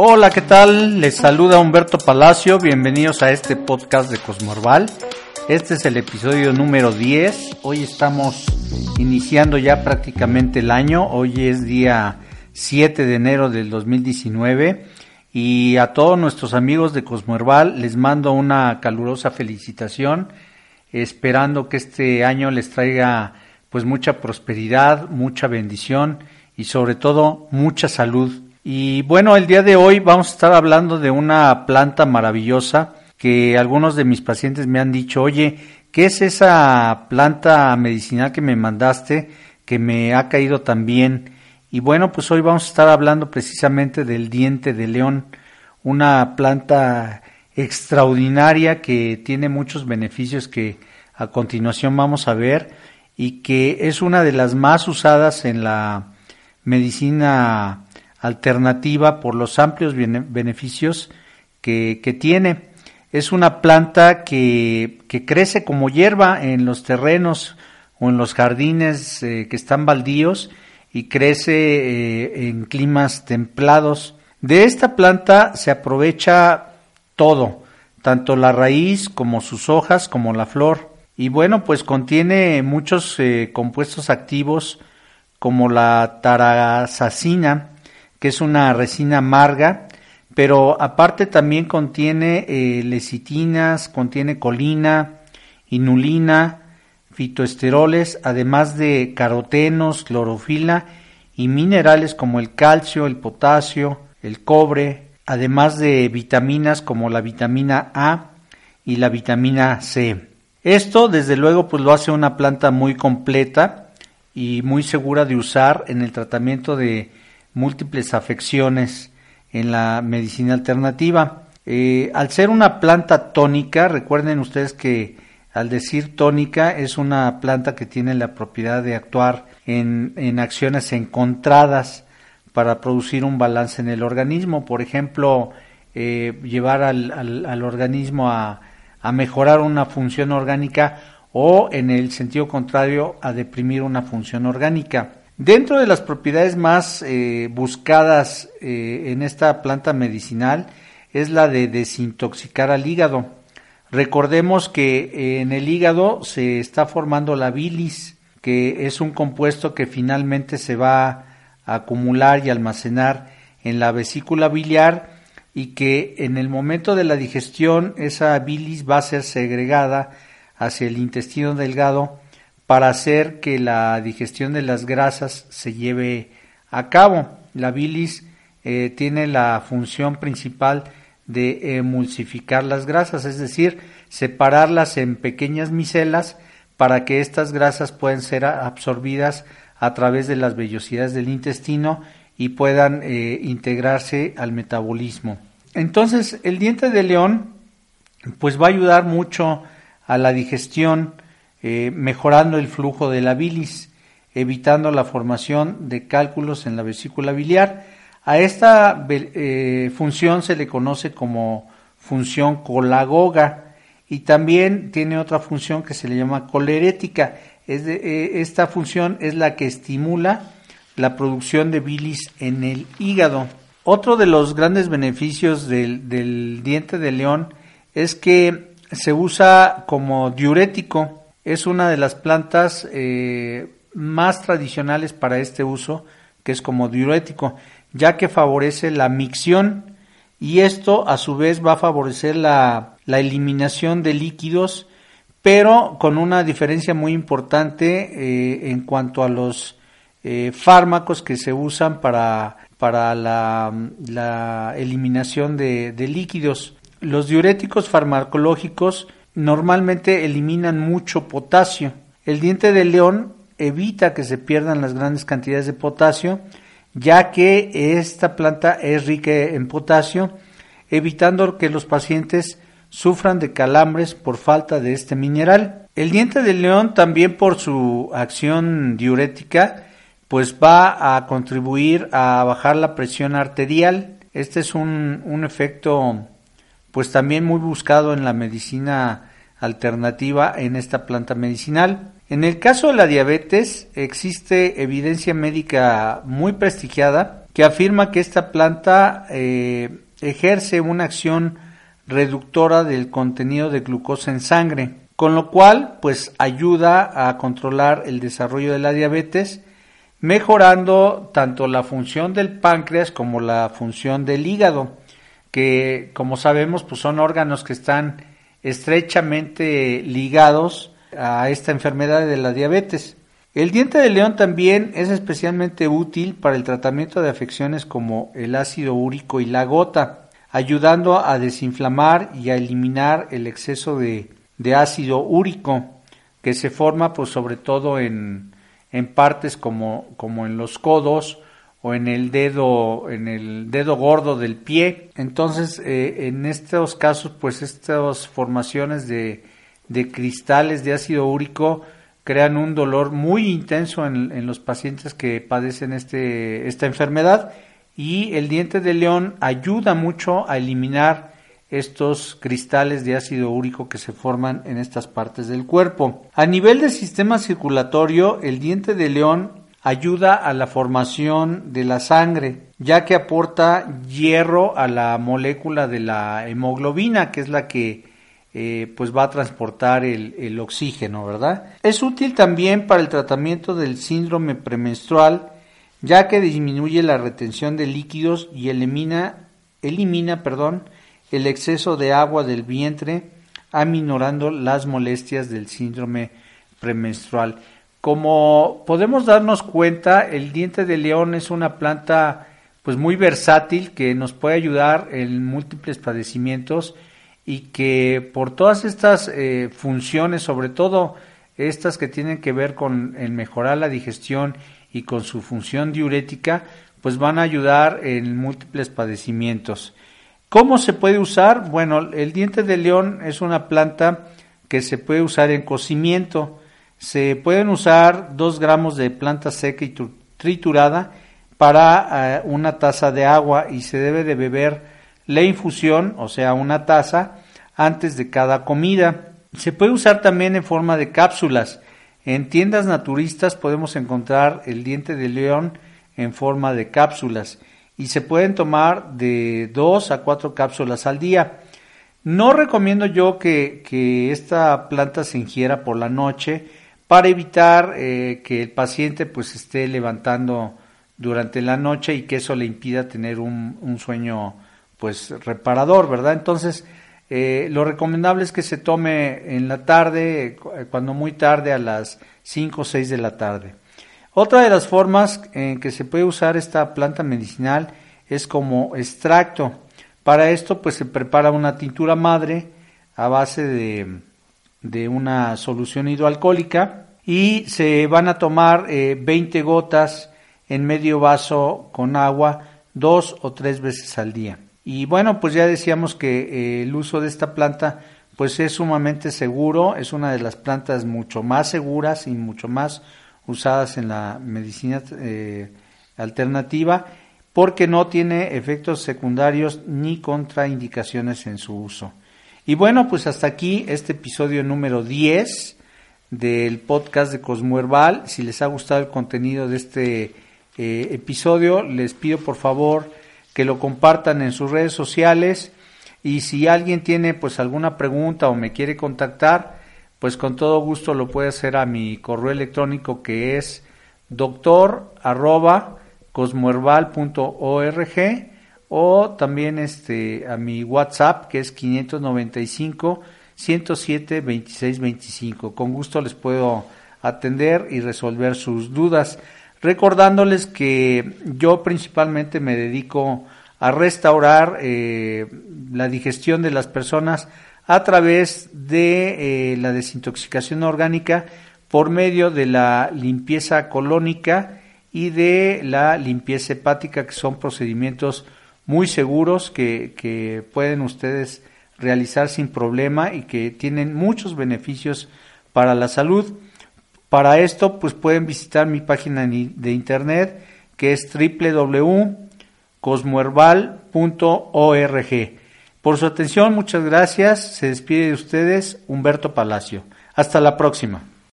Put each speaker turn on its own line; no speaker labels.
Hola, ¿qué tal? Les saluda Humberto Palacio. Bienvenidos a este podcast de Cosmorval. Este es el episodio número 10. Hoy estamos iniciando ya prácticamente el año. Hoy es día 7 de enero del 2019. Y a todos nuestros amigos de Cosmorval les mando una calurosa felicitación, esperando que este año les traiga pues mucha prosperidad, mucha bendición y sobre todo mucha salud y bueno, el día de hoy vamos a estar hablando de una planta maravillosa que algunos de mis pacientes me han dicho, oye, ¿qué es esa planta medicinal que me mandaste que me ha caído tan bien? Y bueno, pues hoy vamos a estar hablando precisamente del diente de león, una planta extraordinaria que tiene muchos beneficios que a continuación vamos a ver y que es una de las más usadas en la medicina alternativa por los amplios beneficios que, tiene. Es una planta que, que, crece como hierba en los terrenos o en los jardines eh, que están baldíos y crece eh, en climas templados. De esta planta se aprovecha todo, tanto la raíz como sus hojas como la flor. Y bueno, pues contiene muchos eh, compuestos activos como la tarasacina, que es una resina amarga, pero aparte también contiene eh, lecitinas, contiene colina, inulina, fitoesteroles, además de carotenos, clorofila y minerales como el calcio, el potasio, el cobre, además de vitaminas como la vitamina A y la vitamina C. Esto, desde luego, pues lo hace una planta muy completa y muy segura de usar en el tratamiento de múltiples afecciones en la medicina alternativa. Eh, al ser una planta tónica, recuerden ustedes que al decir tónica es una planta que tiene la propiedad de actuar en, en acciones encontradas para producir un balance en el organismo. Por ejemplo, eh, llevar al, al, al organismo a, a, mejorar una función orgánica o, en el sentido contrario, a deprimir una función orgánica. Dentro de las propiedades más eh, buscadas eh, en esta planta medicinal es la de desintoxicar al hígado. Recordemos que en el hígado se está formando la bilis, que es un compuesto que finalmente se va a acumular y almacenar en la vesícula biliar y que en el momento de la digestión esa bilis va a ser segregada hacia el intestino delgado para hacer que la digestión de las grasas se lleve a cabo. La bilis eh, tiene la función principal de emulsificar las grasas, es decir, separarlas en pequeñas micelas para que estas grasas puedan ser absorbidas a través de las vellosidades del intestino y puedan eh, integrarse al metabolismo. Entonces, el diente de león pues va a ayudar mucho a la digestión eh, mejorando el flujo de la bilis, evitando la formación de cálculos en la vesícula biliar. A esta eh, función se le conoce como función colagoga y también tiene otra función que se le llama colerética. Eh, esta función es la que estimula la producción de bilis en el hígado. Otro de los grandes beneficios del, del diente de león es que se usa como diurético es una de las plantas eh, más tradicionales para este uso, que es como diurético, ya que favorece la micción y esto a su vez va a favorecer la, la eliminación de líquidos, pero con una diferencia muy importante eh, en cuanto a los eh, fármacos que se usan para, para la, la eliminación de, de líquidos. Los diuréticos farmacológicos normalmente eliminan mucho potasio. El diente de león evita que se pierdan las grandes cantidades de potasio, ya que esta planta es rica en potasio, evitando que los pacientes sufran de calambres por falta de este mineral. El diente de león también por su acción diurética pues va a contribuir a bajar la presión arterial. Este es un, un efecto pues también muy buscado en la medicina alternativa en esta planta medicinal. En el caso de la diabetes existe evidencia médica muy prestigiada que afirma que esta planta eh, ejerce una acción reductora del contenido de glucosa en sangre, con lo cual pues ayuda a controlar el desarrollo de la diabetes, mejorando tanto la función del páncreas como la función del hígado, que como sabemos pues son órganos que están estrechamente ligados a esta enfermedad de la diabetes. El diente de león también es especialmente útil para el tratamiento de afecciones como el ácido úrico y la gota, ayudando a desinflamar y a eliminar el exceso de, ácido úrico que se forma pues sobre todo en, en partes como, como en los codos o en el dedo en el dedo gordo del pie entonces eh, en estos casos pues estas formaciones de, de cristales de ácido úrico crean un dolor muy intenso en, los pacientes que padecen este, esta enfermedad y el diente de león ayuda mucho a eliminar estos cristales de ácido úrico que se forman en estas partes del cuerpo. A nivel del sistema circulatorio, el diente de león ayuda a la formación de la sangre, ya que aporta hierro a la molécula de la hemoglobina, que es la que eh, pues va a transportar el, oxígeno, ¿verdad? Es útil también para el tratamiento del síndrome premenstrual, ya que disminuye la retención de líquidos y elimina, elimina perdón, el exceso de agua del vientre, aminorando las molestias del síndrome premenstrual. Como podemos darnos cuenta, el diente de león es una planta pues muy versátil que nos puede ayudar en múltiples padecimientos y que por todas estas eh, funciones, sobre todo estas que tienen que ver con el mejorar la digestión y con su función diurética, pues van a ayudar en múltiples padecimientos. ¿Cómo se puede usar? Bueno, el diente de león es una planta que se puede usar en cocimiento. Se pueden usar dos gramos de planta seca y triturada para eh, una taza de agua y se debe de beber la infusión, o sea, una taza, antes de cada comida. Se puede usar también en forma de cápsulas. En tiendas naturistas podemos encontrar el diente de león en forma de cápsulas y se pueden tomar de dos a cuatro cápsulas al día. No recomiendo yo que, esta planta se ingiera por la noche para evitar eh, que el paciente pues esté levantando durante la noche y que eso le impida tener un, un sueño pues reparador, ¿verdad? Entonces, eh, lo recomendable es que se tome en la tarde, eh, cuando muy tarde, a las 5 o 6 de la tarde. Otra de las formas en que se puede usar esta planta medicinal es como extracto. Para esto, pues se prepara una tintura madre a base de, de una solución hidroalcohólica y se van a tomar 20 eh, gotas en medio vaso con agua dos o tres veces al día. Y bueno, pues ya decíamos que eh, el uso de esta planta pues es sumamente seguro, es una de las plantas mucho más seguras y mucho más usadas en la medicina eh, alternativa porque no tiene efectos secundarios ni contraindicaciones en su uso. Y bueno, pues hasta aquí este episodio número 10 del podcast de Cosmo Herbal. Si les ha gustado el contenido de este eh, episodio, les pido por favor que lo compartan en sus redes sociales y si alguien tiene pues alguna pregunta o me quiere contactar, pues con todo gusto lo puede hacer a mi correo electrónico que es doctor arroba o también este a mi WhatsApp que es 595 107 26 25. Con gusto les puedo atender y resolver sus dudas recordándoles que yo principalmente me dedico a restaurar eh, la digestión de las personas a través de eh, la desintoxicación orgánica por medio de la limpieza colónica y de la limpieza hepática, que son procedimientos muy seguros que, que pueden ustedes realizar sin problema y que tienen muchos beneficios para la salud. Para esto, pues pueden visitar mi página de internet que es www.cosmoherbal.org. Por su atención, muchas gracias. Se despide de ustedes Humberto Palacio. Hasta la próxima.